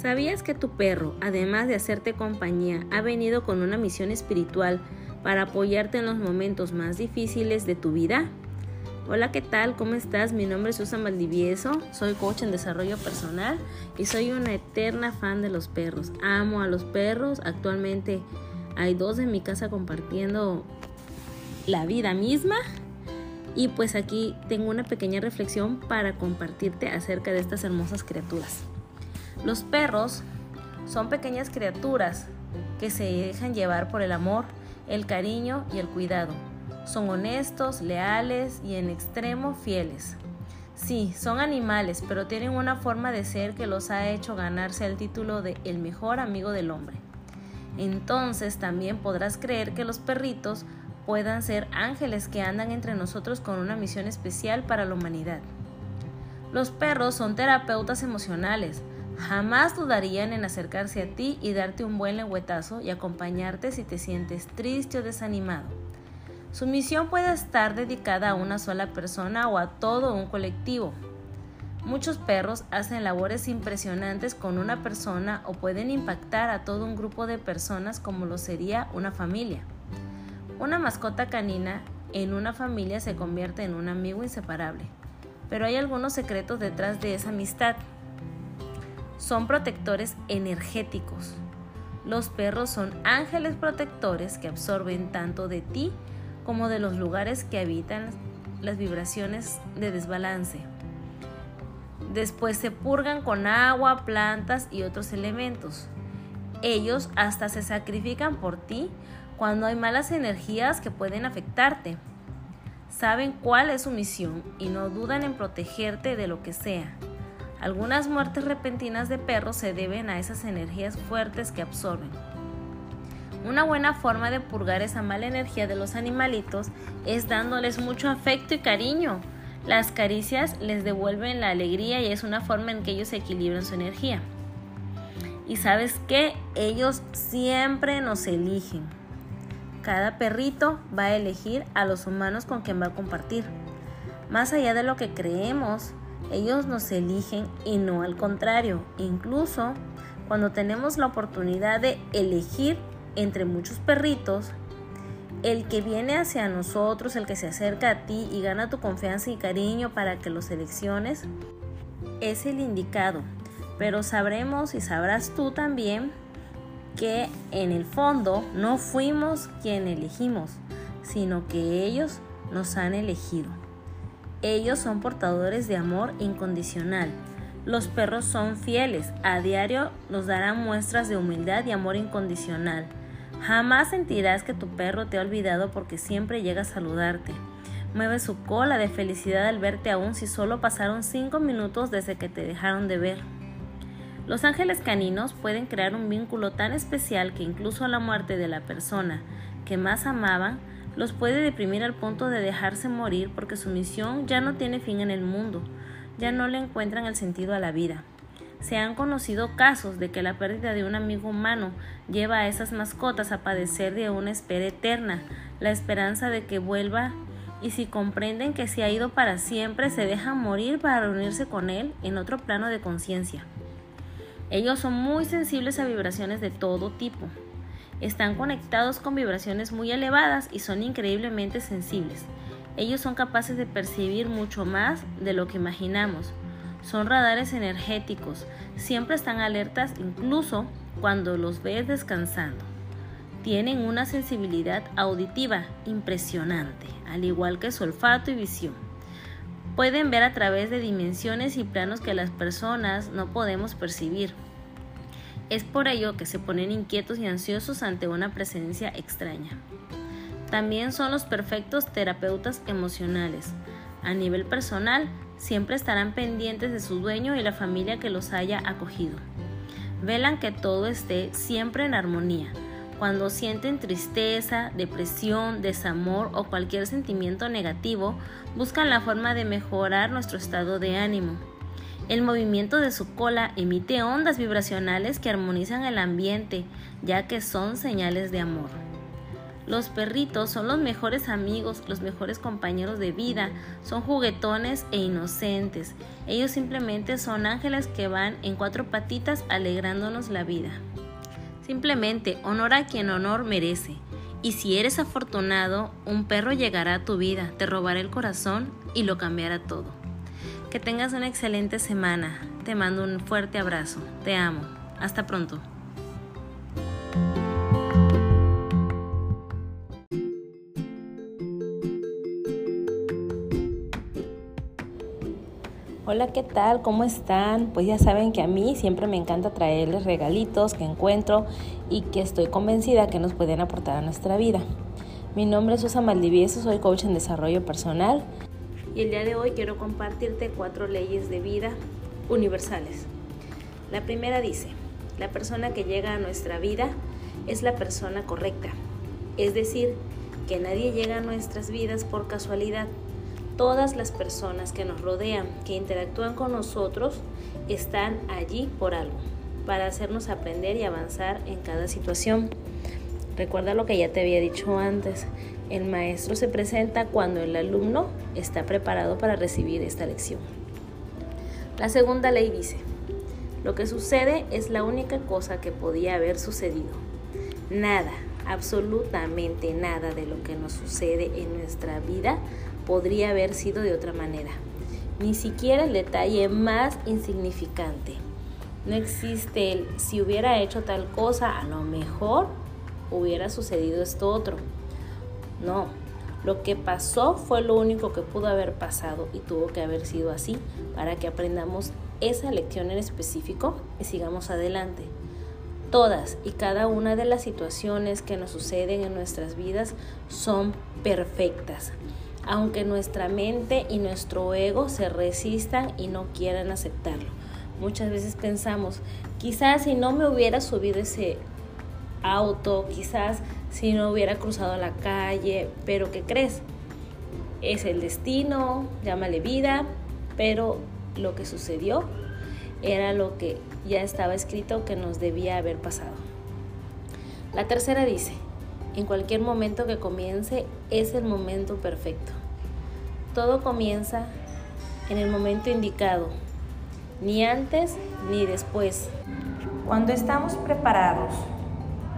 ¿Sabías que tu perro, además de hacerte compañía, ha venido con una misión espiritual para apoyarte en los momentos más difíciles de tu vida? Hola, ¿qué tal? ¿Cómo estás? Mi nombre es Susan Valdivieso, soy coach en desarrollo personal y soy una eterna fan de los perros. Amo a los perros, actualmente hay dos en mi casa compartiendo la vida misma y pues aquí tengo una pequeña reflexión para compartirte acerca de estas hermosas criaturas. Los perros son pequeñas criaturas que se dejan llevar por el amor, el cariño y el cuidado. Son honestos, leales y en extremo fieles. Sí, son animales, pero tienen una forma de ser que los ha hecho ganarse el título de el mejor amigo del hombre. Entonces también podrás creer que los perritos puedan ser ángeles que andan entre nosotros con una misión especial para la humanidad. Los perros son terapeutas emocionales, Jamás dudarían en acercarse a ti y darte un buen lengüetazo y acompañarte si te sientes triste o desanimado. Su misión puede estar dedicada a una sola persona o a todo un colectivo. Muchos perros hacen labores impresionantes con una persona o pueden impactar a todo un grupo de personas como lo sería una familia. Una mascota canina en una familia se convierte en un amigo inseparable, pero hay algunos secretos detrás de esa amistad son protectores energéticos. Los perros son ángeles protectores que absorben tanto de ti como de los lugares que habitan las vibraciones de desbalance. Después se purgan con agua, plantas y otros elementos. Ellos hasta se sacrifican por ti cuando hay malas energías que pueden afectarte. Saben cuál es su misión y no dudan en protegerte de lo que sea. Algunas muertes repentinas de perros se deben a esas energías fuertes que absorben. Una buena forma de purgar esa mala energía de los animalitos es dándoles mucho afecto y cariño. Las caricias les devuelven la alegría y es una forma en que ellos equilibran su energía. Y sabes que ellos siempre nos eligen. Cada perrito va a elegir a los humanos con quien va a compartir. Más allá de lo que creemos, ellos nos eligen y no al contrario. Incluso cuando tenemos la oportunidad de elegir entre muchos perritos, el que viene hacia nosotros, el que se acerca a ti y gana tu confianza y cariño para que lo selecciones, es el indicado. Pero sabremos y sabrás tú también que en el fondo no fuimos quien elegimos, sino que ellos nos han elegido. Ellos son portadores de amor incondicional. Los perros son fieles, a diario nos darán muestras de humildad y amor incondicional. Jamás sentirás que tu perro te ha olvidado porque siempre llega a saludarte. Mueve su cola de felicidad al verte aún si solo pasaron 5 minutos desde que te dejaron de ver. Los ángeles caninos pueden crear un vínculo tan especial que incluso a la muerte de la persona que más amaban los puede deprimir al punto de dejarse morir porque su misión ya no tiene fin en el mundo, ya no le encuentran el sentido a la vida. Se han conocido casos de que la pérdida de un amigo humano lleva a esas mascotas a padecer de una espera eterna, la esperanza de que vuelva y si comprenden que se ha ido para siempre, se dejan morir para reunirse con él en otro plano de conciencia. Ellos son muy sensibles a vibraciones de todo tipo, están conectados con vibraciones muy elevadas y son increíblemente sensibles. Ellos son capaces de percibir mucho más de lo que imaginamos. Son radares energéticos, siempre están alertas incluso cuando los ves descansando. Tienen una sensibilidad auditiva impresionante, al igual que su olfato y visión. Pueden ver a través de dimensiones y planos que las personas no podemos percibir. Es por ello que se ponen inquietos y ansiosos ante una presencia extraña. También son los perfectos terapeutas emocionales. A nivel personal, siempre estarán pendientes de su dueño y la familia que los haya acogido. Velan que todo esté siempre en armonía. Cuando sienten tristeza, depresión, desamor o cualquier sentimiento negativo, buscan la forma de mejorar nuestro estado de ánimo. El movimiento de su cola emite ondas vibracionales que armonizan el ambiente, ya que son señales de amor. Los perritos son los mejores amigos, los mejores compañeros de vida, son juguetones e inocentes. Ellos simplemente son ángeles que van en cuatro patitas alegrándonos la vida. Simplemente honora a quien honor merece. Y si eres afortunado, un perro llegará a tu vida, te robará el corazón y lo cambiará todo. Que tengas una excelente semana. Te mando un fuerte abrazo. Te amo. Hasta pronto. Hola, ¿qué tal? ¿Cómo están? Pues ya saben que a mí siempre me encanta traerles regalitos que encuentro y que estoy convencida que nos pueden aportar a nuestra vida. Mi nombre es Susa Maldivieso, soy coach en desarrollo personal y el día de hoy quiero compartirte cuatro leyes de vida universales. La primera dice, la persona que llega a nuestra vida es la persona correcta, es decir, que nadie llega a nuestras vidas por casualidad, todas las personas que nos rodean, que interactúan con nosotros, están allí por algo, para hacernos aprender y avanzar en cada situación. Recuerda lo que ya te había dicho antes, el maestro se presenta cuando el alumno está preparado para recibir esta lección. La segunda ley dice, lo que sucede es la única cosa que podía haber sucedido. Nada, absolutamente nada de lo que nos sucede en nuestra vida podría haber sido de otra manera. Ni siquiera el detalle más insignificante. No existe el si hubiera hecho tal cosa, a lo mejor hubiera sucedido esto otro. No, lo que pasó fue lo único que pudo haber pasado y tuvo que haber sido así para que aprendamos esa lección en específico y sigamos adelante. Todas y cada una de las situaciones que nos suceden en nuestras vidas son perfectas aunque nuestra mente y nuestro ego se resistan y no quieran aceptarlo. Muchas veces pensamos, quizás si no me hubiera subido ese auto, quizás si no hubiera cruzado la calle, pero ¿qué crees? Es el destino, llámale vida, pero lo que sucedió era lo que ya estaba escrito que nos debía haber pasado. La tercera dice, en cualquier momento que comience es el momento perfecto. Todo comienza en el momento indicado, ni antes ni después. Cuando estamos preparados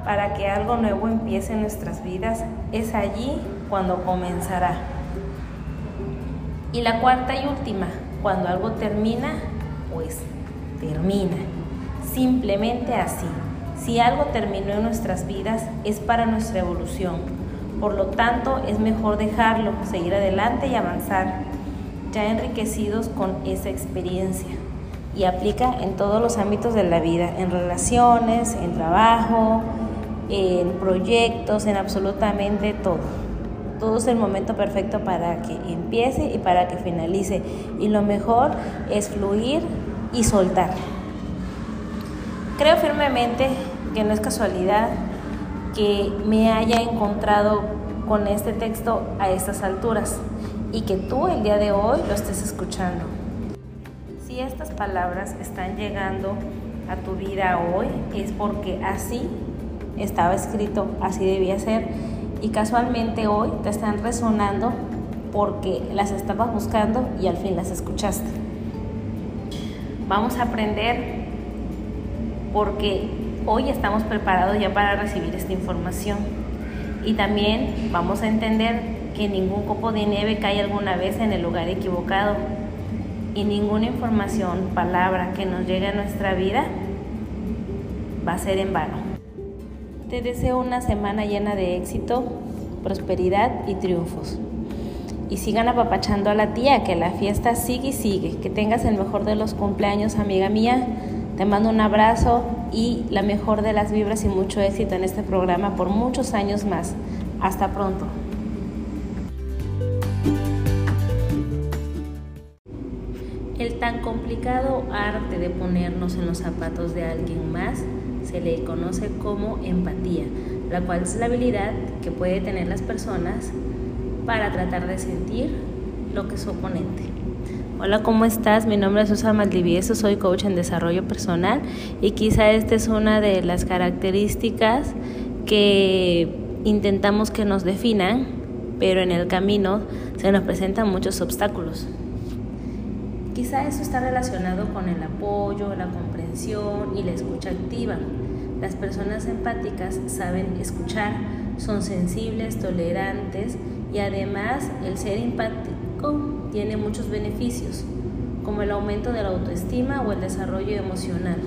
para que algo nuevo empiece en nuestras vidas, es allí cuando comenzará. Y la cuarta y última, cuando algo termina, pues termina. Simplemente así. Si algo terminó en nuestras vidas es para nuestra evolución. Por lo tanto, es mejor dejarlo, seguir adelante y avanzar, ya enriquecidos con esa experiencia. Y aplica en todos los ámbitos de la vida, en relaciones, en trabajo, en proyectos, en absolutamente todo. Todo es el momento perfecto para que empiece y para que finalice. Y lo mejor es fluir y soltar. Creo firmemente que no es casualidad que me haya encontrado con este texto a estas alturas y que tú el día de hoy lo estés escuchando. Si estas palabras están llegando a tu vida hoy es porque así estaba escrito, así debía ser y casualmente hoy te están resonando porque las estabas buscando y al fin las escuchaste. Vamos a aprender porque hoy estamos preparados ya para recibir esta información. Y también vamos a entender que ningún copo de nieve cae alguna vez en el lugar equivocado y ninguna información, palabra que nos llegue a nuestra vida va a ser en vano. Te deseo una semana llena de éxito, prosperidad y triunfos. Y sigan apapachando a la tía, que la fiesta sigue y sigue. Que tengas el mejor de los cumpleaños, amiga mía. Te mando un abrazo y la mejor de las vibras y mucho éxito en este programa por muchos años más. Hasta pronto. El tan complicado arte de ponernos en los zapatos de alguien más se le conoce como empatía, la cual es la habilidad que puede tener las personas para tratar de sentir lo que su oponente. Hola, ¿cómo estás? Mi nombre es Susana Maldivieso, soy coach en desarrollo personal y quizá esta es una de las características que intentamos que nos definan, pero en el camino se nos presentan muchos obstáculos. Quizá eso está relacionado con el apoyo, la y la escucha activa. Las personas empáticas saben escuchar, son sensibles, tolerantes y además el ser empático tiene muchos beneficios, como el aumento de la autoestima o el desarrollo emocional.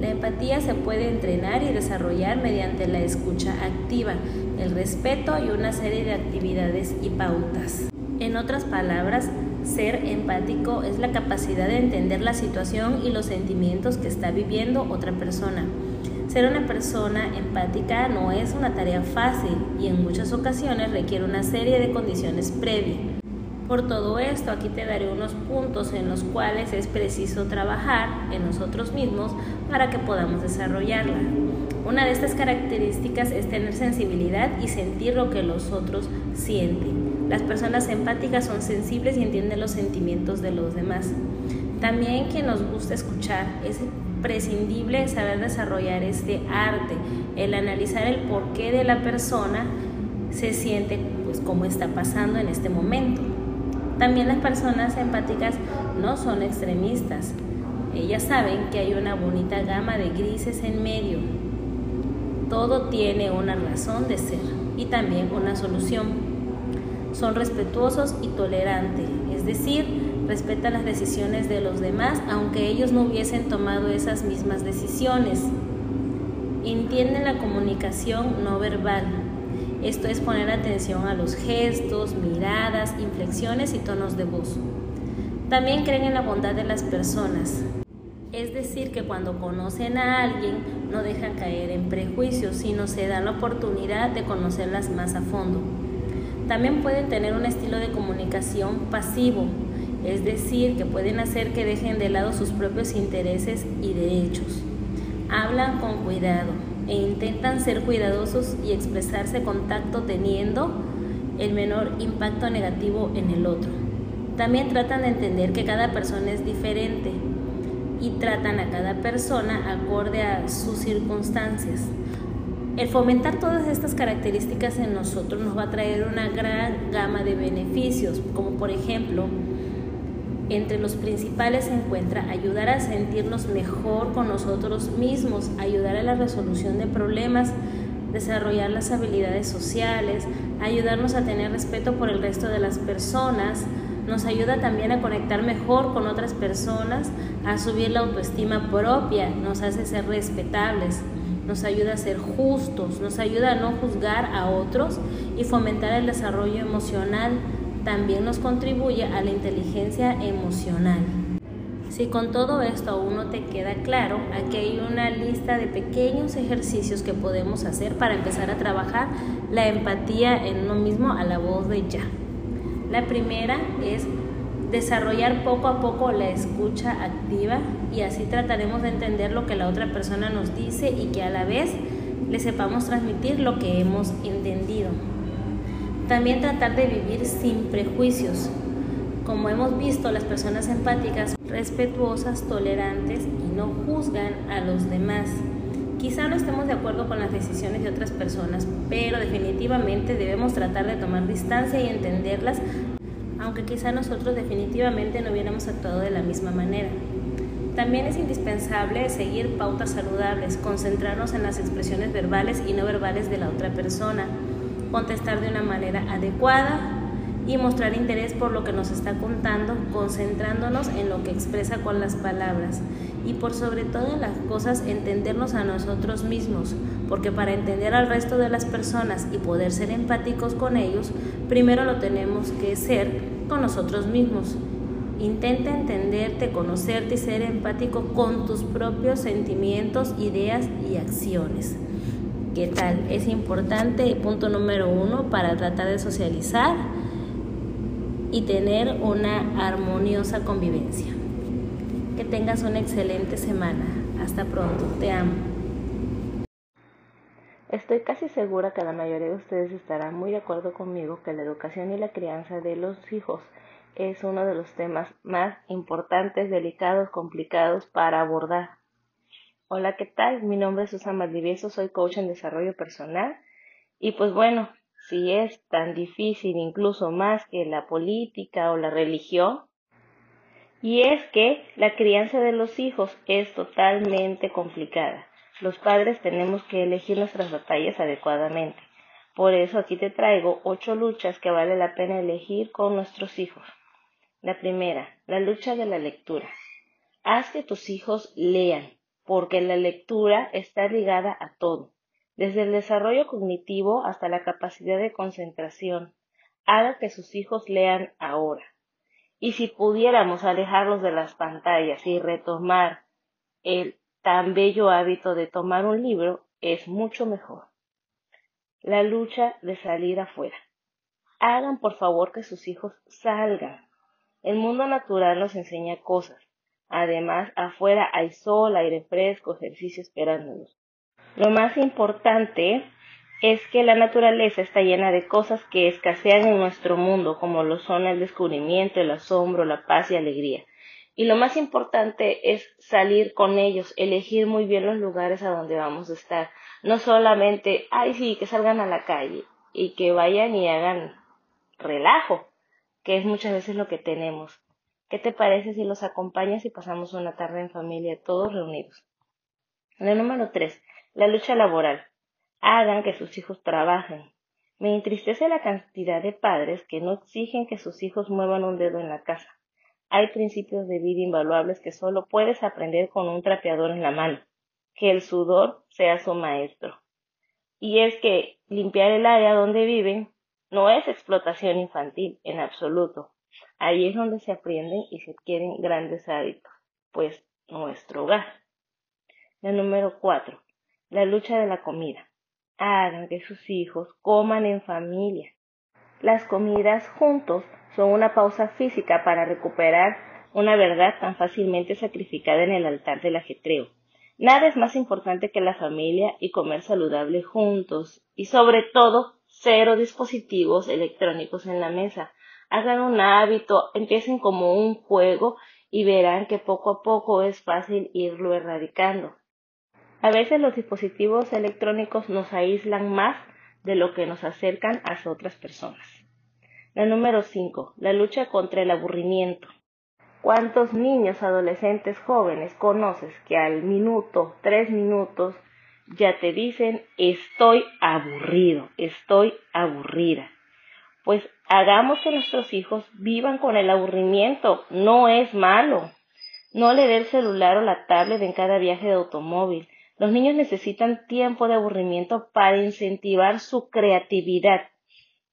La empatía se puede entrenar y desarrollar mediante la escucha activa, el respeto y una serie de actividades y pautas. En otras palabras, ser empático es la capacidad de entender la situación y los sentimientos que está viviendo otra persona. Ser una persona empática no es una tarea fácil y en muchas ocasiones requiere una serie de condiciones previas. Por todo esto, aquí te daré unos puntos en los cuales es preciso trabajar en nosotros mismos para que podamos desarrollarla. Una de estas características es tener sensibilidad y sentir lo que los otros sienten. Las personas empáticas son sensibles y entienden los sentimientos de los demás. También que nos gusta escuchar, es prescindible saber desarrollar este arte, el analizar el porqué de la persona se siente pues como está pasando en este momento. También las personas empáticas no son extremistas. Ellas saben que hay una bonita gama de grises en medio. Todo tiene una razón de ser y también una solución. Son respetuosos y tolerantes, es decir, respetan las decisiones de los demás aunque ellos no hubiesen tomado esas mismas decisiones. Entienden la comunicación no verbal, esto es poner atención a los gestos, miradas, inflexiones y tonos de voz. También creen en la bondad de las personas. Es decir, que cuando conocen a alguien no dejan caer en prejuicios, sino se dan la oportunidad de conocerlas más a fondo. También pueden tener un estilo de comunicación pasivo, es decir, que pueden hacer que dejen de lado sus propios intereses y derechos. Hablan con cuidado, e intentan ser cuidadosos y expresarse con tacto teniendo el menor impacto negativo en el otro. También tratan de entender que cada persona es diferente y tratan a cada persona acorde a sus circunstancias. El fomentar todas estas características en nosotros nos va a traer una gran gama de beneficios, como por ejemplo entre los principales se encuentra ayudar a sentirnos mejor con nosotros mismos, ayudar a la resolución de problemas, desarrollar las habilidades sociales, ayudarnos a tener respeto por el resto de las personas, nos ayuda también a conectar mejor con otras personas, a subir la autoestima propia, nos hace ser respetables, nos ayuda a ser justos, nos ayuda a no juzgar a otros y fomentar el desarrollo emocional también nos contribuye a la inteligencia emocional. Si con todo esto aún no te queda claro, aquí hay una lista de pequeños ejercicios que podemos hacer para empezar a trabajar la empatía en uno mismo a la voz de ya. La primera es desarrollar poco a poco la escucha activa y así trataremos de entender lo que la otra persona nos dice y que a la vez le sepamos transmitir lo que hemos entendido. También tratar de vivir sin prejuicios. Como hemos visto, las personas empáticas, respetuosas, tolerantes y no juzgan a los demás. Quizá no estemos de acuerdo con las decisiones de otras personas, pero definitivamente debemos tratar de tomar distancia y entenderlas, aunque quizá nosotros definitivamente no hubiéramos actuado de la misma manera. También es indispensable seguir pautas saludables, concentrarnos en las expresiones verbales y no verbales de la otra persona contestar de una manera adecuada y mostrar interés por lo que nos está contando, concentrándonos en lo que expresa con las palabras y por sobre todas las cosas entendernos a nosotros mismos, porque para entender al resto de las personas y poder ser empáticos con ellos, primero lo tenemos que ser con nosotros mismos. Intenta entenderte, conocerte y ser empático con tus propios sentimientos, ideas y acciones. ¿Qué tal? Es importante, punto número uno, para tratar de socializar y tener una armoniosa convivencia. Que tengas una excelente semana. Hasta pronto. Te amo. Estoy casi segura que la mayoría de ustedes estarán muy de acuerdo conmigo que la educación y la crianza de los hijos es uno de los temas más importantes, delicados, complicados para abordar Hola, ¿qué tal? Mi nombre es Susana Maldivieso, soy coach en desarrollo personal Y pues bueno, si es tan difícil incluso más que la política o la religión, y es que la crianza de los hijos es totalmente complicada. Los padres tenemos que elegir nuestras batallas adecuadamente. Por eso aquí te traigo ocho luchas que vale la pena elegir con nuestros hijos. La primera, la lucha de la lectura. Haz que tus hijos lean, porque la lectura está ligada a todo, desde el desarrollo cognitivo hasta la capacidad de concentración. Haga que sus hijos lean ahora. Y si pudiéramos alejarlos de las pantallas y retomar el tan bello hábito de tomar un libro, es mucho mejor. La lucha de salir afuera. Hagan por favor que sus hijos salgan. El mundo natural nos enseña cosas. Además, afuera hay sol, aire fresco, ejercicio esperándonos. Lo más importante es que la naturaleza está llena de cosas que escasean en nuestro mundo, como lo son el descubrimiento, el asombro, la paz y alegría. Y lo más importante es salir con ellos, elegir muy bien los lugares a donde vamos a estar. No solamente, ay sí, que salgan a la calle y que vayan y hagan relajo, que es muchas veces lo que tenemos. ¿Qué te parece si los acompañas y pasamos una tarde en familia, todos reunidos? La número tres, la lucha laboral hagan que sus hijos trabajen. Me entristece la cantidad de padres que no exigen que sus hijos muevan un dedo en la casa. Hay principios de vida invaluables que solo puedes aprender con un trapeador en la mano. Que el sudor sea su maestro. Y es que limpiar el área donde viven no es explotación infantil en absoluto. Ahí es donde se aprenden y se adquieren grandes hábitos, pues nuestro hogar. La número cuatro, la lucha de la comida hagan que sus hijos coman en familia. Las comidas juntos son una pausa física para recuperar una verdad tan fácilmente sacrificada en el altar del ajetreo. Nada es más importante que la familia y comer saludable juntos y sobre todo cero dispositivos electrónicos en la mesa. Hagan un hábito, empiecen como un juego y verán que poco a poco es fácil irlo erradicando. A veces los dispositivos electrónicos nos aíslan más de lo que nos acercan a otras personas. La número 5. La lucha contra el aburrimiento. ¿Cuántos niños, adolescentes, jóvenes conoces que al minuto, tres minutos, ya te dicen estoy aburrido, estoy aburrida? Pues hagamos que nuestros hijos vivan con el aburrimiento, no es malo. No le dé el celular o la tablet en cada viaje de automóvil. Los niños necesitan tiempo de aburrimiento para incentivar su creatividad.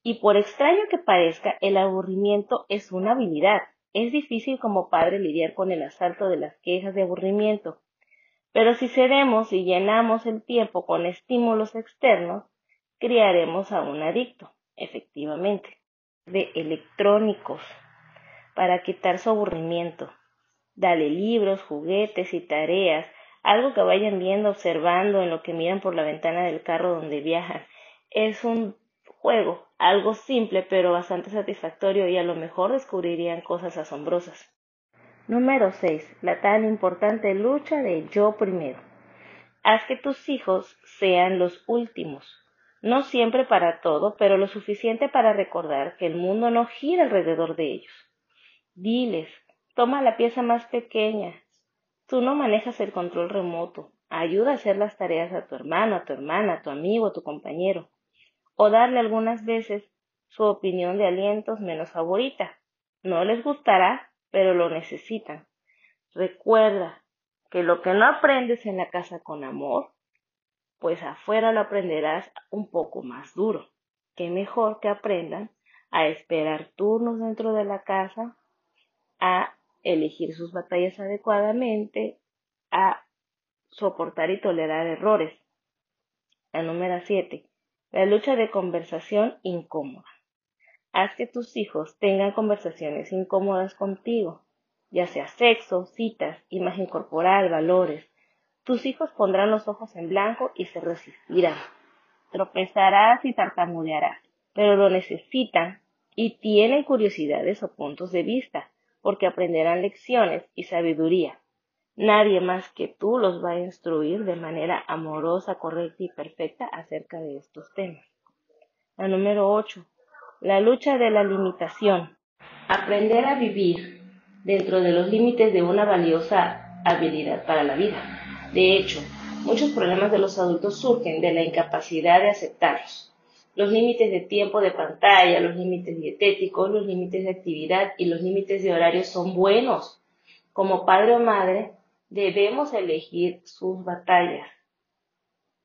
Y por extraño que parezca, el aburrimiento es una habilidad. Es difícil como padre lidiar con el asalto de las quejas de aburrimiento. Pero si cedemos y llenamos el tiempo con estímulos externos, criaremos a un adicto, efectivamente, de electrónicos, para quitar su aburrimiento. Dale libros, juguetes y tareas algo que vayan viendo, observando en lo que miran por la ventana del carro donde viajan. Es un juego, algo simple pero bastante satisfactorio y a lo mejor descubrirían cosas asombrosas. Número 6. La tan importante lucha de yo primero. Haz que tus hijos sean los últimos. No siempre para todo, pero lo suficiente para recordar que el mundo no gira alrededor de ellos. Diles, toma la pieza más pequeña, Tú no manejas el control remoto. Ayuda a hacer las tareas a tu hermano, a tu hermana, a tu amigo, a tu compañero. O darle algunas veces su opinión de alientos menos favorita. No les gustará, pero lo necesitan. Recuerda que lo que no aprendes en la casa con amor, pues afuera lo aprenderás un poco más duro. Qué mejor que aprendan a esperar turnos dentro de la casa, a elegir sus batallas adecuadamente, a soportar y tolerar errores. La número 7. La lucha de conversación incómoda. Haz que tus hijos tengan conversaciones incómodas contigo, ya sea sexo, citas, imagen corporal, valores. Tus hijos pondrán los ojos en blanco y se resistirán. Tropezarás y tartamudearás, pero lo necesitan y tienen curiosidades o puntos de vista porque aprenderán lecciones y sabiduría. Nadie más que tú los va a instruir de manera amorosa, correcta y perfecta acerca de estos temas. La número 8. La lucha de la limitación. Aprender a vivir dentro de los límites de una valiosa habilidad para la vida. De hecho, muchos problemas de los adultos surgen de la incapacidad de aceptarlos. Los límites de tiempo de pantalla, los límites dietéticos, los límites de actividad y los límites de horario son buenos. Como padre o madre, debemos elegir sus batallas.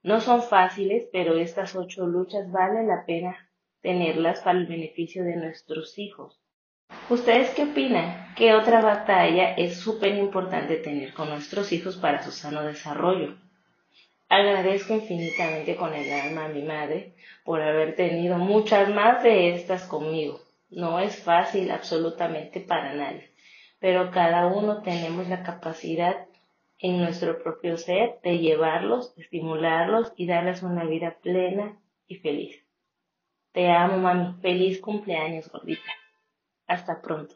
No son fáciles, pero estas ocho luchas vale la pena tenerlas para el beneficio de nuestros hijos. ¿Ustedes qué opinan? ¿Qué otra batalla es súper importante tener con nuestros hijos para su sano desarrollo? Agradezco infinitamente con el alma a mi madre por haber tenido muchas más de estas conmigo. No es fácil absolutamente para nadie, pero cada uno tenemos la capacidad en nuestro propio ser de llevarlos, estimularlos y darles una vida plena y feliz. Te amo, mami. Feliz cumpleaños, gordita. Hasta pronto.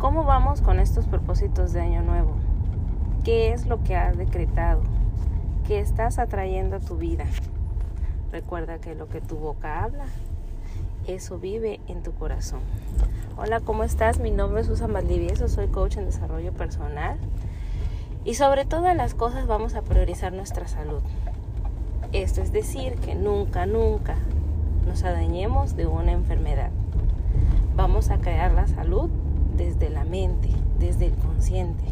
¿Cómo vamos con estos propósitos de Año Nuevo? ¿Qué es lo que has decretado? ¿Qué estás atrayendo a tu vida? Recuerda que lo que tu boca habla, eso vive en tu corazón. Hola, ¿cómo estás? Mi nombre es Susan Valdivieso, soy coach en desarrollo personal. Y sobre todas las cosas vamos a priorizar nuestra salud. Esto es decir, que nunca, nunca nos adañemos de una enfermedad. Vamos a crear la salud desde la mente, desde el consciente.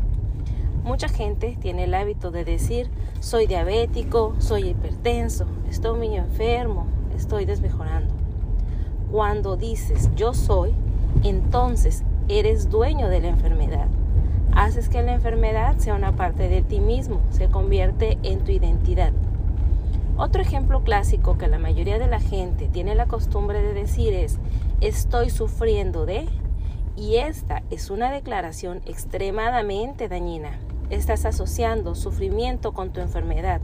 Mucha gente tiene el hábito de decir, soy diabético, soy hipertenso, estoy muy enfermo, estoy desmejorando. Cuando dices yo soy, entonces eres dueño de la enfermedad. Haces que la enfermedad sea una parte de ti mismo, se convierte en tu identidad. Otro ejemplo clásico que la mayoría de la gente tiene la costumbre de decir es estoy sufriendo de y esta es una declaración extremadamente dañina. Estás asociando sufrimiento con tu enfermedad.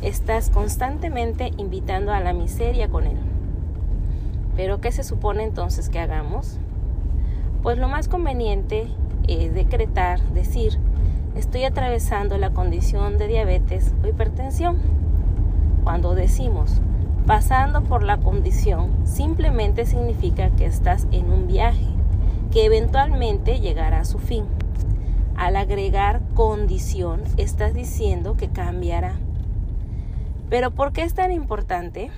Estás constantemente invitando a la miseria con él. Pero ¿qué se supone entonces que hagamos? Pues lo más conveniente es decretar, decir, estoy atravesando la condición de diabetes o hipertensión cuando decimos pasando por la condición, simplemente significa que estás en un viaje que eventualmente llegará a su fin. Al agregar condición, estás diciendo que cambiará. Pero ¿por qué es tan importante?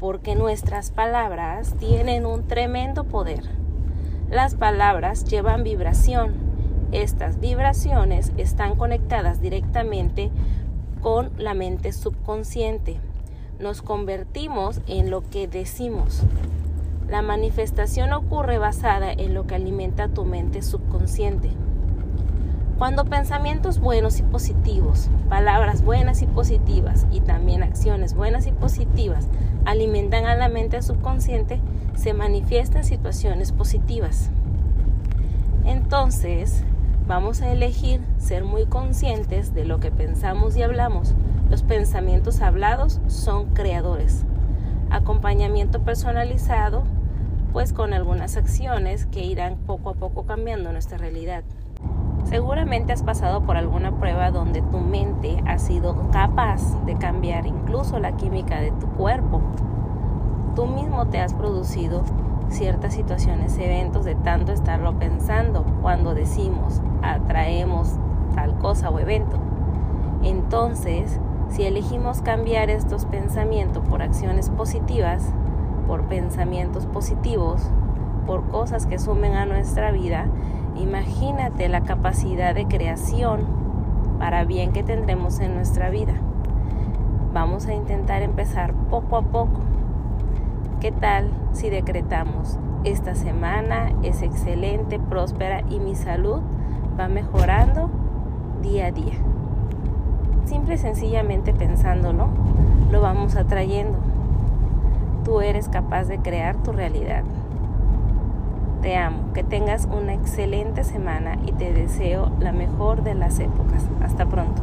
Porque nuestras palabras tienen un tremendo poder. Las palabras llevan vibración. Estas vibraciones están conectadas directamente con la mente subconsciente. Nos convertimos en lo que decimos. La manifestación ocurre basada en lo que alimenta tu mente subconsciente. Cuando pensamientos buenos y positivos, palabras buenas y positivas y también acciones buenas y positivas alimentan a la mente subconsciente, se manifiestan situaciones positivas. Entonces, Vamos a elegir ser muy conscientes de lo que pensamos y hablamos. Los pensamientos hablados son creadores. Acompañamiento personalizado, pues con algunas acciones que irán poco a poco cambiando nuestra realidad. Seguramente has pasado por alguna prueba donde tu mente ha sido capaz de cambiar incluso la química de tu cuerpo. Tú mismo te has producido ciertas situaciones, eventos de tanto estarlo pensando cuando decimos atraemos tal cosa o evento. Entonces, si elegimos cambiar estos pensamientos por acciones positivas, por pensamientos positivos, por cosas que sumen a nuestra vida, imagínate la capacidad de creación para bien que tendremos en nuestra vida. Vamos a intentar empezar poco a poco ¿Qué tal si decretamos, esta semana es excelente, próspera y mi salud va mejorando día a día? Simple y sencillamente pensándolo, lo vamos atrayendo. Tú eres capaz de crear tu realidad. Te amo, que tengas una excelente semana y te deseo la mejor de las épocas. Hasta pronto.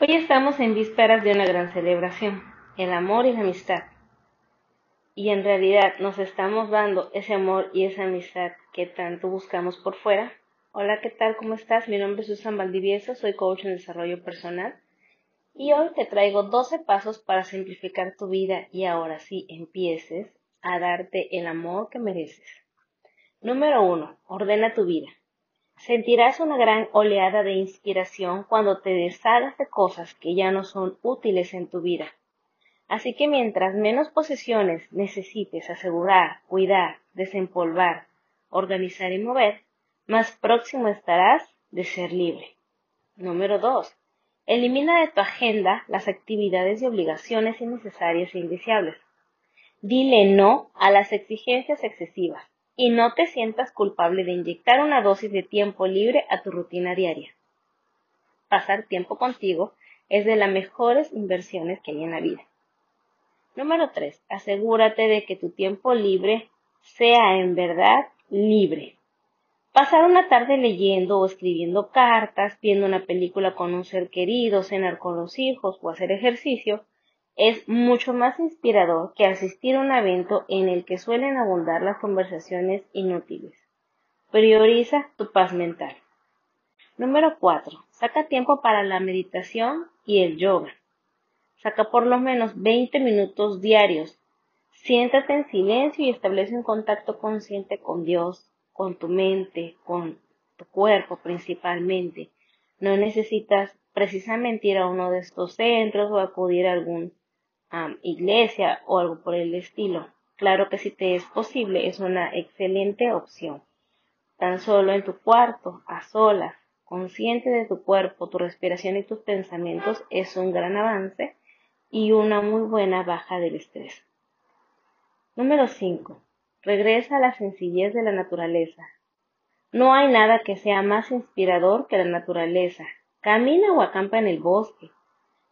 Hoy estamos en vísperas de una gran celebración el amor y la amistad. Y en realidad nos estamos dando ese amor y esa amistad que tanto buscamos por fuera. Hola, ¿qué tal? ¿Cómo estás? Mi nombre es Susan Valdivieso, soy coach en desarrollo personal Y hoy te traigo 12 pasos para simplificar tu vida y ahora sí empieces a darte el amor que mereces. Número 1. Ordena tu vida. Sentirás una gran oleada de inspiración cuando te deshagas de cosas que ya no son útiles en tu vida. Así que mientras menos posesiones necesites asegurar, cuidar, desempolvar, organizar y mover, más próximo estarás de ser libre. Número 2. Elimina de tu agenda las actividades y obligaciones innecesarias e indeseables. Dile no a las exigencias excesivas y no te sientas culpable de inyectar una dosis de tiempo libre a tu rutina diaria. Pasar tiempo contigo es de las mejores inversiones que hay en la vida. Número 3. Asegúrate de que tu tiempo libre sea en verdad libre. Pasar una tarde leyendo o escribiendo cartas, viendo una película con un ser querido, cenar con los hijos o hacer ejercicio es mucho más inspirador que asistir a un evento en el que suelen abundar las conversaciones inútiles. Prioriza tu paz mental. Número 4. Saca tiempo para la meditación y el yoga. Saca por lo menos 20 minutos diarios. Siéntate en silencio y establece un contacto consciente con Dios, con tu mente, con tu cuerpo principalmente. No necesitas precisamente ir a uno de estos centros o acudir a algún iglesia o algo por el estilo. Claro que si te es posible es una excelente opción. Tan solo en tu cuarto, a solas, consciente de tu cuerpo, tu respiración y tus pensamientos es un gran avance y una muy buena baja del estrés. Número 5. Regresa a la sencillez de la naturaleza. No hay nada que sea más inspirador que la naturaleza. Camina o acampa en el bosque.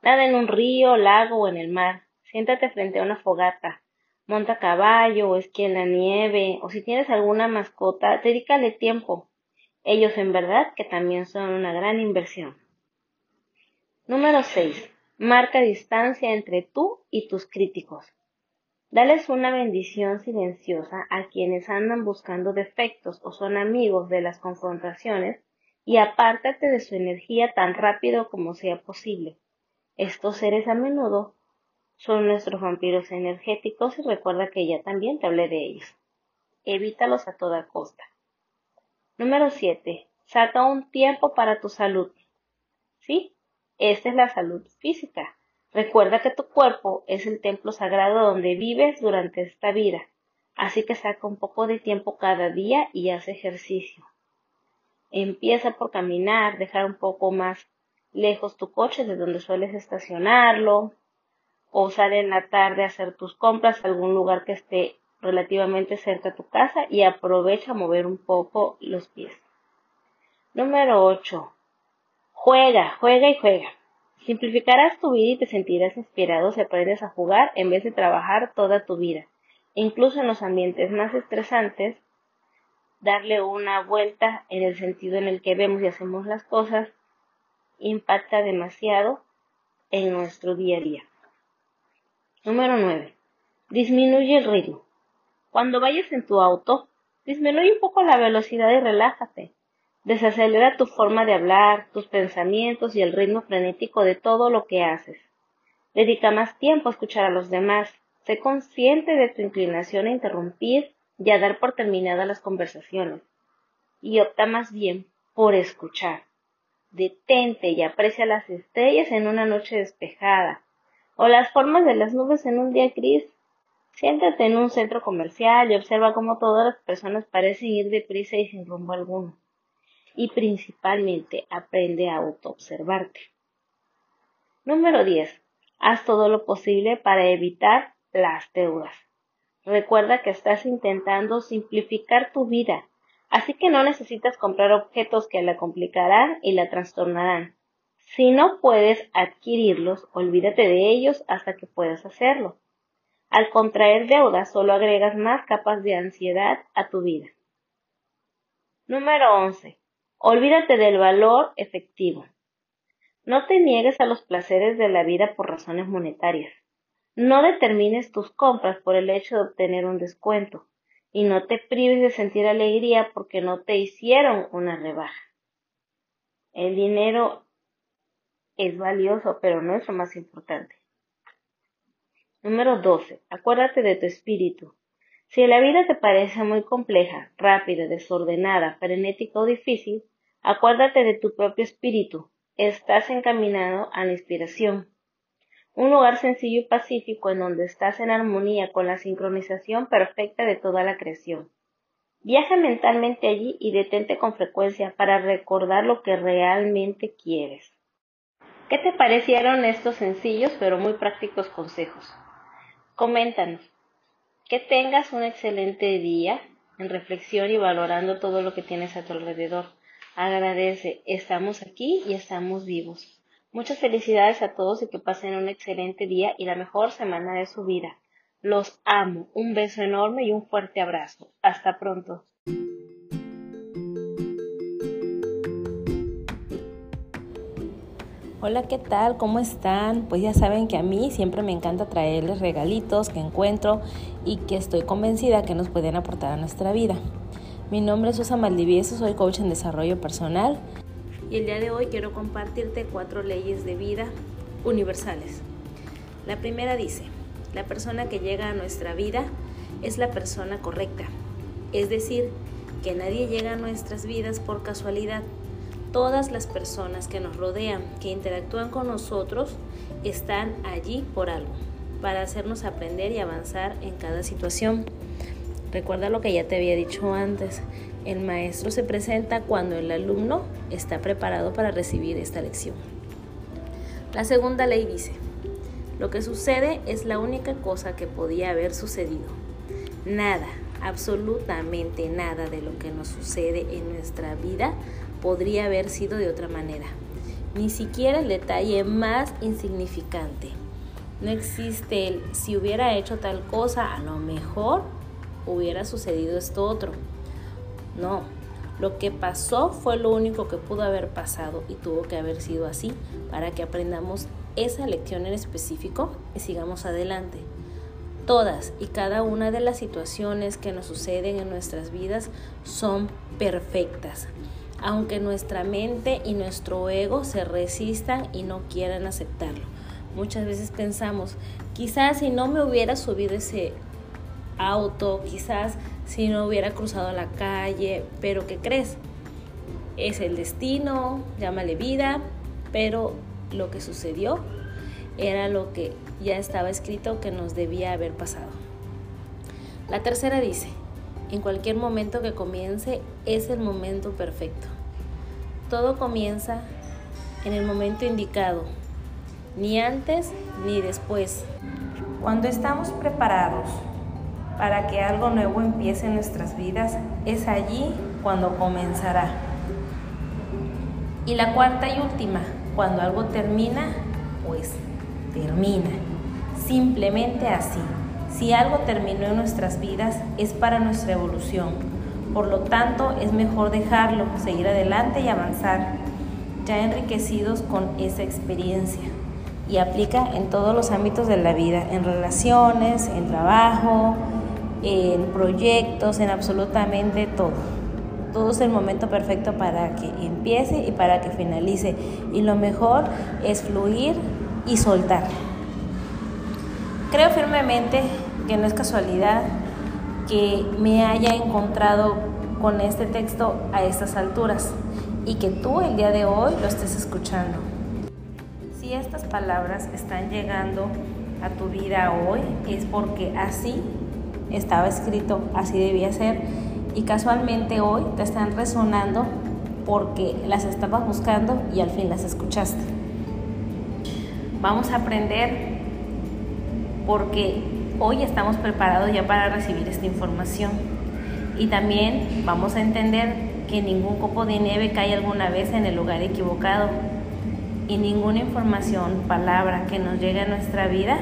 Nada en un río, lago o en el mar. Siéntate frente a una fogata, monta caballo o esquí en la nieve, o si tienes alguna mascota, dedícale tiempo. Ellos en verdad que también son una gran inversión. Número 6. Marca distancia entre tú y tus críticos. Dales una bendición silenciosa a quienes andan buscando defectos o son amigos de las confrontaciones y apártate de su energía tan rápido como sea posible. Estos seres a menudo son nuestros vampiros energéticos y recuerda que ya también te hablé de ellos. Evítalos a toda costa. Número 7. Saca un tiempo para tu salud. ¿Sí? Esta es la salud física. Recuerda que tu cuerpo es el templo sagrado donde vives durante esta vida. Así que saca un poco de tiempo cada día y haz ejercicio. Empieza por caminar, dejar un poco más lejos tu coche de donde sueles estacionarlo, o sale en la tarde a hacer tus compras a algún lugar que esté relativamente cerca de tu casa y aprovecha a mover un poco los pies. Número 8. Juega, juega y juega. Simplificarás tu vida y te sentirás inspirado si aprendes a jugar en vez de trabajar toda tu vida. Incluso en los ambientes más estresantes, darle una vuelta en el sentido en el que vemos y hacemos las cosas impacta demasiado en nuestro día a día. Número 9. Disminuye el ritmo. Cuando vayas en tu auto, disminuye un poco la velocidad y relájate. Desacelera tu forma de hablar, tus pensamientos y el ritmo frenético de todo lo que haces. Dedica más tiempo a escuchar a los demás. Sé consciente de tu inclinación a interrumpir y a dar por terminadas las conversaciones. Y opta más bien por escuchar. Detente y aprecia las estrellas en una noche despejada o las formas de las nubes en un día gris. Siéntate en un centro comercial y observa cómo todas las personas parecen ir deprisa y sin rumbo alguno. Y principalmente aprende a autoobservarte. Número 10. Haz todo lo posible para evitar las deudas. Recuerda que estás intentando simplificar tu vida, así que no necesitas comprar objetos que la complicarán y la trastornarán. Si no puedes adquirirlos, olvídate de ellos hasta que puedas hacerlo. Al contraer deudas, solo agregas más capas de ansiedad a tu vida. Número 11. Olvídate del valor efectivo. No te niegues a los placeres de la vida por razones monetarias. No determines tus compras por el hecho de obtener un descuento y no te prives de sentir alegría porque no te hicieron una rebaja. El dinero es valioso, pero no es lo más importante. Número 12. Acuérdate de tu espíritu. Si la vida te parece muy compleja, rápida, desordenada, frenética o difícil, acuérdate de tu propio espíritu. Estás encaminado a la inspiración. Un lugar sencillo y pacífico en donde estás en armonía con la sincronización perfecta de toda la creación. Viaja mentalmente allí y detente con frecuencia para recordar lo que realmente quieres. ¿Qué te parecieron estos sencillos pero muy prácticos consejos? Coméntanos. Que tengas un excelente día en reflexión y valorando todo lo que tienes a tu alrededor. Agradece, estamos aquí y estamos vivos. Muchas felicidades a todos y que pasen un excelente día y la mejor semana de su vida. Los amo. Un beso enorme y un fuerte abrazo. Hasta pronto. Hola, ¿qué tal? ¿Cómo están? Pues ya saben que a mí siempre me encanta traerles regalitos que encuentro y que estoy convencida que nos pueden aportar a nuestra vida. Mi nombre es Susa Maldivieso, soy coach en desarrollo personal y el día de hoy quiero compartirte cuatro leyes de vida universales. La primera dice, la persona que llega a nuestra vida es la persona correcta, es decir, que nadie llega a nuestras vidas por casualidad Todas las personas que nos rodean, que interactúan con nosotros, están allí por algo, para hacernos aprender y avanzar en cada situación. Recuerda lo que ya te había dicho antes, el maestro se presenta cuando el alumno está preparado para recibir esta lección. La segunda ley dice, lo que sucede es la única cosa que podía haber sucedido. Nada, absolutamente nada de lo que nos sucede en nuestra vida podría haber sido de otra manera. Ni siquiera el detalle más insignificante. No existe el si hubiera hecho tal cosa, a lo mejor hubiera sucedido esto otro. No, lo que pasó fue lo único que pudo haber pasado y tuvo que haber sido así para que aprendamos esa lección en específico y sigamos adelante. Todas y cada una de las situaciones que nos suceden en nuestras vidas son perfectas aunque nuestra mente y nuestro ego se resistan y no quieran aceptarlo. Muchas veces pensamos, quizás si no me hubiera subido ese auto, quizás si no hubiera cruzado la calle, pero ¿qué crees? Es el destino, llámale vida, pero lo que sucedió era lo que ya estaba escrito que nos debía haber pasado. La tercera dice, en cualquier momento que comience es el momento perfecto. Todo comienza en el momento indicado, ni antes ni después. Cuando estamos preparados para que algo nuevo empiece en nuestras vidas, es allí cuando comenzará. Y la cuarta y última, cuando algo termina, pues termina. Simplemente así. Si algo terminó en nuestras vidas es para nuestra evolución. Por lo tanto, es mejor dejarlo, seguir adelante y avanzar, ya enriquecidos con esa experiencia. Y aplica en todos los ámbitos de la vida, en relaciones, en trabajo, en proyectos, en absolutamente todo. Todo es el momento perfecto para que empiece y para que finalice. Y lo mejor es fluir y soltar. Creo firmemente que no es casualidad que me haya encontrado con este texto a estas alturas y que tú el día de hoy lo estés escuchando. Si estas palabras están llegando a tu vida hoy es porque así estaba escrito, así debía ser y casualmente hoy te están resonando porque las estabas buscando y al fin las escuchaste. Vamos a aprender porque hoy estamos preparados ya para recibir esta información. Y también vamos a entender que ningún copo de nieve cae alguna vez en el lugar equivocado. Y ninguna información, palabra que nos llegue a nuestra vida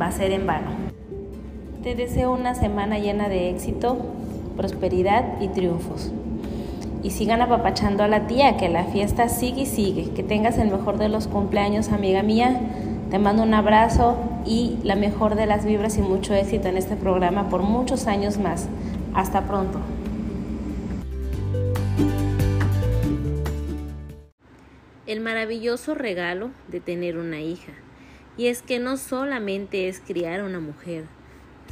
va a ser en vano. Te deseo una semana llena de éxito, prosperidad y triunfos. Y sigan apapachando a la tía, que la fiesta sigue y sigue. Que tengas el mejor de los cumpleaños, amiga mía. Te mando un abrazo y la mejor de las vibras y mucho éxito en este programa por muchos años más. Hasta pronto. el maravilloso regalo de tener una hija. Y es que no solamente es criar a una mujer,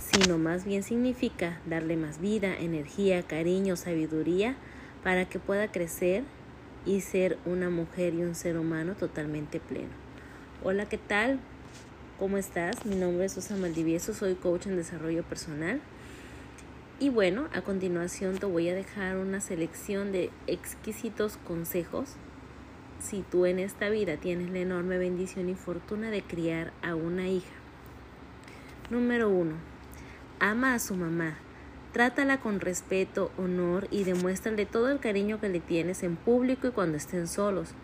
sino más bien significa darle más vida, energía, cariño, sabiduría para que pueda crecer y ser una mujer y un ser humano totalmente pleno. Hola, ¿qué tal? ¿Cómo estás? Mi nombre es Susan Maldivieso, soy coach en desarrollo personal. Y bueno, a continuación te voy a dejar una selección de exquisitos consejos si tú en esta vida tienes la enorme bendición y fortuna de criar a una hija. Número 1. Ama a su mamá. Trátala con respeto, honor y demuéstrale todo el cariño que le tienes en público y cuando estén solos.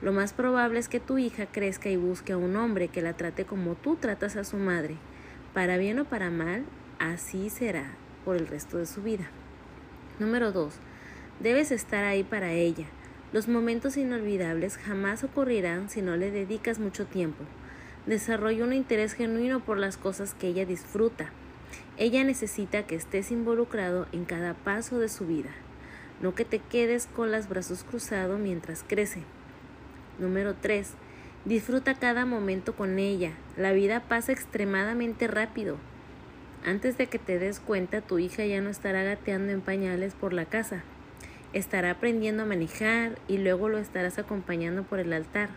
Lo más probable es que tu hija crezca y busque a un hombre que la trate como tú tratas a su madre. Para bien o para mal, así será por el resto de su vida. Número 2. Debes estar ahí para ella. Los momentos inolvidables jamás ocurrirán si no le dedicas mucho tiempo. Desarrolla un interés genuino por las cosas que ella disfruta. Ella necesita que estés involucrado en cada paso de su vida, no que te quedes con los brazos cruzados mientras crece. Número 3. Disfruta cada momento con ella. La vida pasa extremadamente rápido. Antes de que te des cuenta, tu hija ya no estará gateando en pañales por la casa. Estará aprendiendo a manejar y luego lo estarás acompañando por el altar.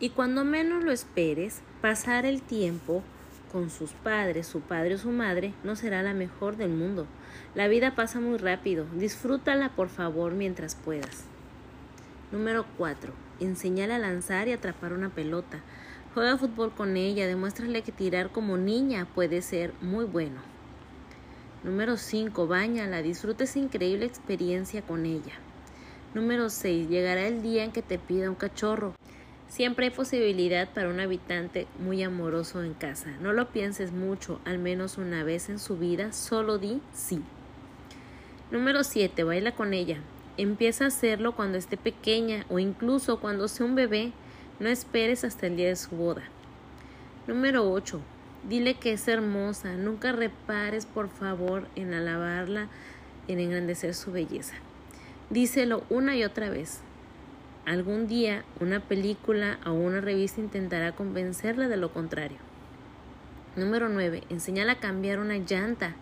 Y cuando menos lo esperes, pasar el tiempo con sus padres, su padre o su madre, no será la mejor del mundo. La vida pasa muy rápido. Disfrútala por favor mientras puedas. Número 4. Enseñale a lanzar y atrapar una pelota. Juega fútbol con ella, demuéstrale que tirar como niña puede ser muy bueno. Número 5. Báñala, disfruta esa increíble experiencia con ella. Número 6. Llegará el día en que te pida un cachorro. Siempre hay posibilidad para un habitante muy amoroso en casa. No lo pienses mucho, al menos una vez en su vida, solo di sí. Número 7. Baila con ella. Empieza a hacerlo cuando esté pequeña o incluso cuando sea un bebé. No esperes hasta el día de su boda. Número 8. Dile que es hermosa. Nunca repares, por favor, en alabarla, en engrandecer su belleza. Díselo una y otra vez. Algún día una película o una revista intentará convencerla de lo contrario. Número 9. Enseñala a cambiar una llanta.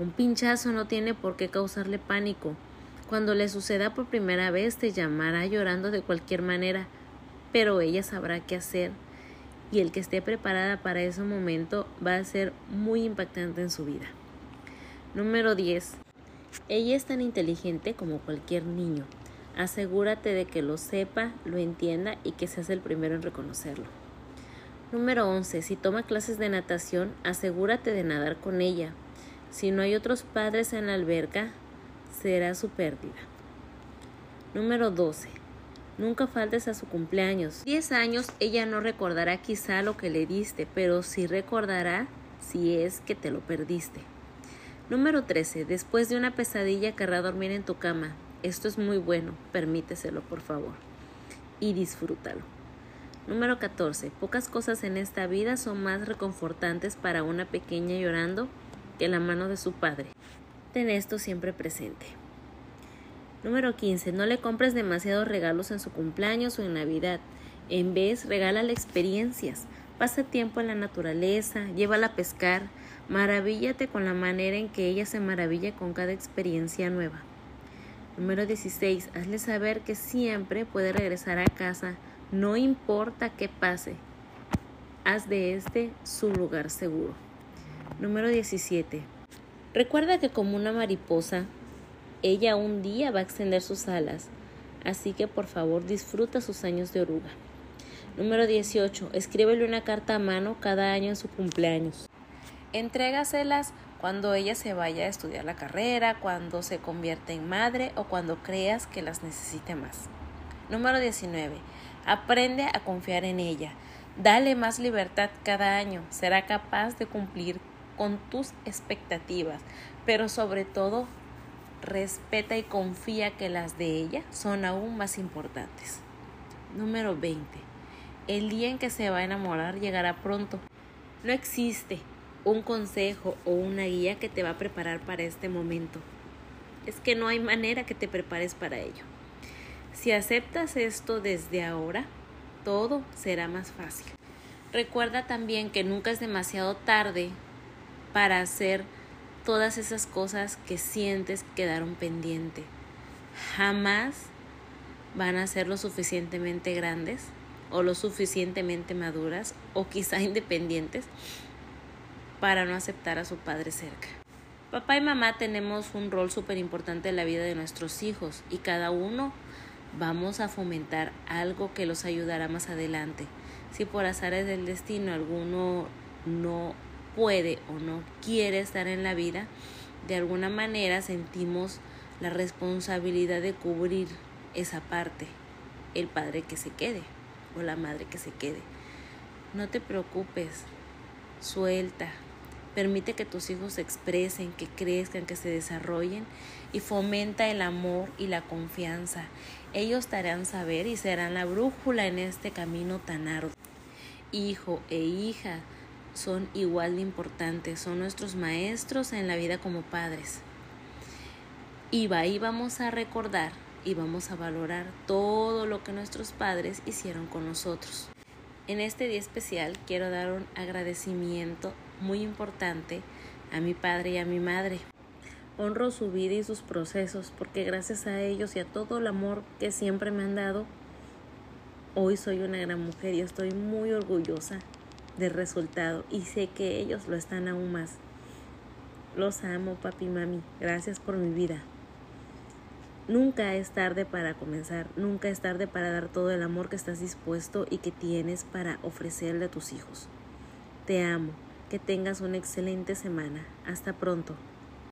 Un pinchazo no tiene por qué causarle pánico. Cuando le suceda por primera vez te llamará llorando de cualquier manera, pero ella sabrá qué hacer y el que esté preparada para ese momento va a ser muy impactante en su vida. Número 10. Ella es tan inteligente como cualquier niño. Asegúrate de que lo sepa, lo entienda y que seas el primero en reconocerlo. Número 11. Si toma clases de natación, asegúrate de nadar con ella. Si no hay otros padres en la alberca, será su pérdida. Número 12. Nunca faltes a su cumpleaños. 10 años ella no recordará quizá lo que le diste, pero sí recordará si es que te lo perdiste. Número 13. Después de una pesadilla querrá dormir en tu cama. Esto es muy bueno, permíteselo por favor. Y disfrútalo. Número 14. Pocas cosas en esta vida son más reconfortantes para una pequeña llorando que la mano de su padre. Ten esto siempre presente. Número 15. No le compres demasiados regalos en su cumpleaños o en Navidad. En vez, regálale experiencias. Pasa tiempo en la naturaleza, llévala a pescar, maravíllate con la manera en que ella se maravilla con cada experiencia nueva. Número 16. Hazle saber que siempre puede regresar a casa, no importa qué pase. Haz de este su lugar seguro. Número 17. Recuerda que como una mariposa, ella un día va a extender sus alas, así que por favor disfruta sus años de oruga. Número 18. Escríbele una carta a mano cada año en su cumpleaños. Entrégaselas cuando ella se vaya a estudiar la carrera, cuando se convierte en madre o cuando creas que las necesite más. Número 19. Aprende a confiar en ella. Dale más libertad cada año. Será capaz de cumplir con tus expectativas, pero sobre todo respeta y confía que las de ella son aún más importantes. Número 20. El día en que se va a enamorar llegará pronto. No existe un consejo o una guía que te va a preparar para este momento. Es que no hay manera que te prepares para ello. Si aceptas esto desde ahora, todo será más fácil. Recuerda también que nunca es demasiado tarde para hacer todas esas cosas que sientes quedaron pendiente. Jamás van a ser lo suficientemente grandes o lo suficientemente maduras o quizá independientes para no aceptar a su padre cerca. Papá y mamá tenemos un rol súper importante en la vida de nuestros hijos y cada uno vamos a fomentar algo que los ayudará más adelante. Si por azares del destino alguno no puede o no quiere estar en la vida, de alguna manera sentimos la responsabilidad de cubrir esa parte, el padre que se quede o la madre que se quede. No te preocupes, suelta, permite que tus hijos se expresen, que crezcan, que se desarrollen y fomenta el amor y la confianza. Ellos te harán saber y serán la brújula en este camino tan arduo. Hijo e hija son igual de importantes, son nuestros maestros en la vida como padres. Y ahí vamos a recordar y vamos a valorar todo lo que nuestros padres hicieron con nosotros. En este día especial quiero dar un agradecimiento muy importante a mi padre y a mi madre. Honro su vida y sus procesos porque gracias a ellos y a todo el amor que siempre me han dado, hoy soy una gran mujer y estoy muy orgullosa del resultado y sé que ellos lo están aún más. Los amo, papi y mami. Gracias por mi vida. Nunca es tarde para comenzar, nunca es tarde para dar todo el amor que estás dispuesto y que tienes para ofrecerle a tus hijos. Te amo, que tengas una excelente semana. Hasta pronto.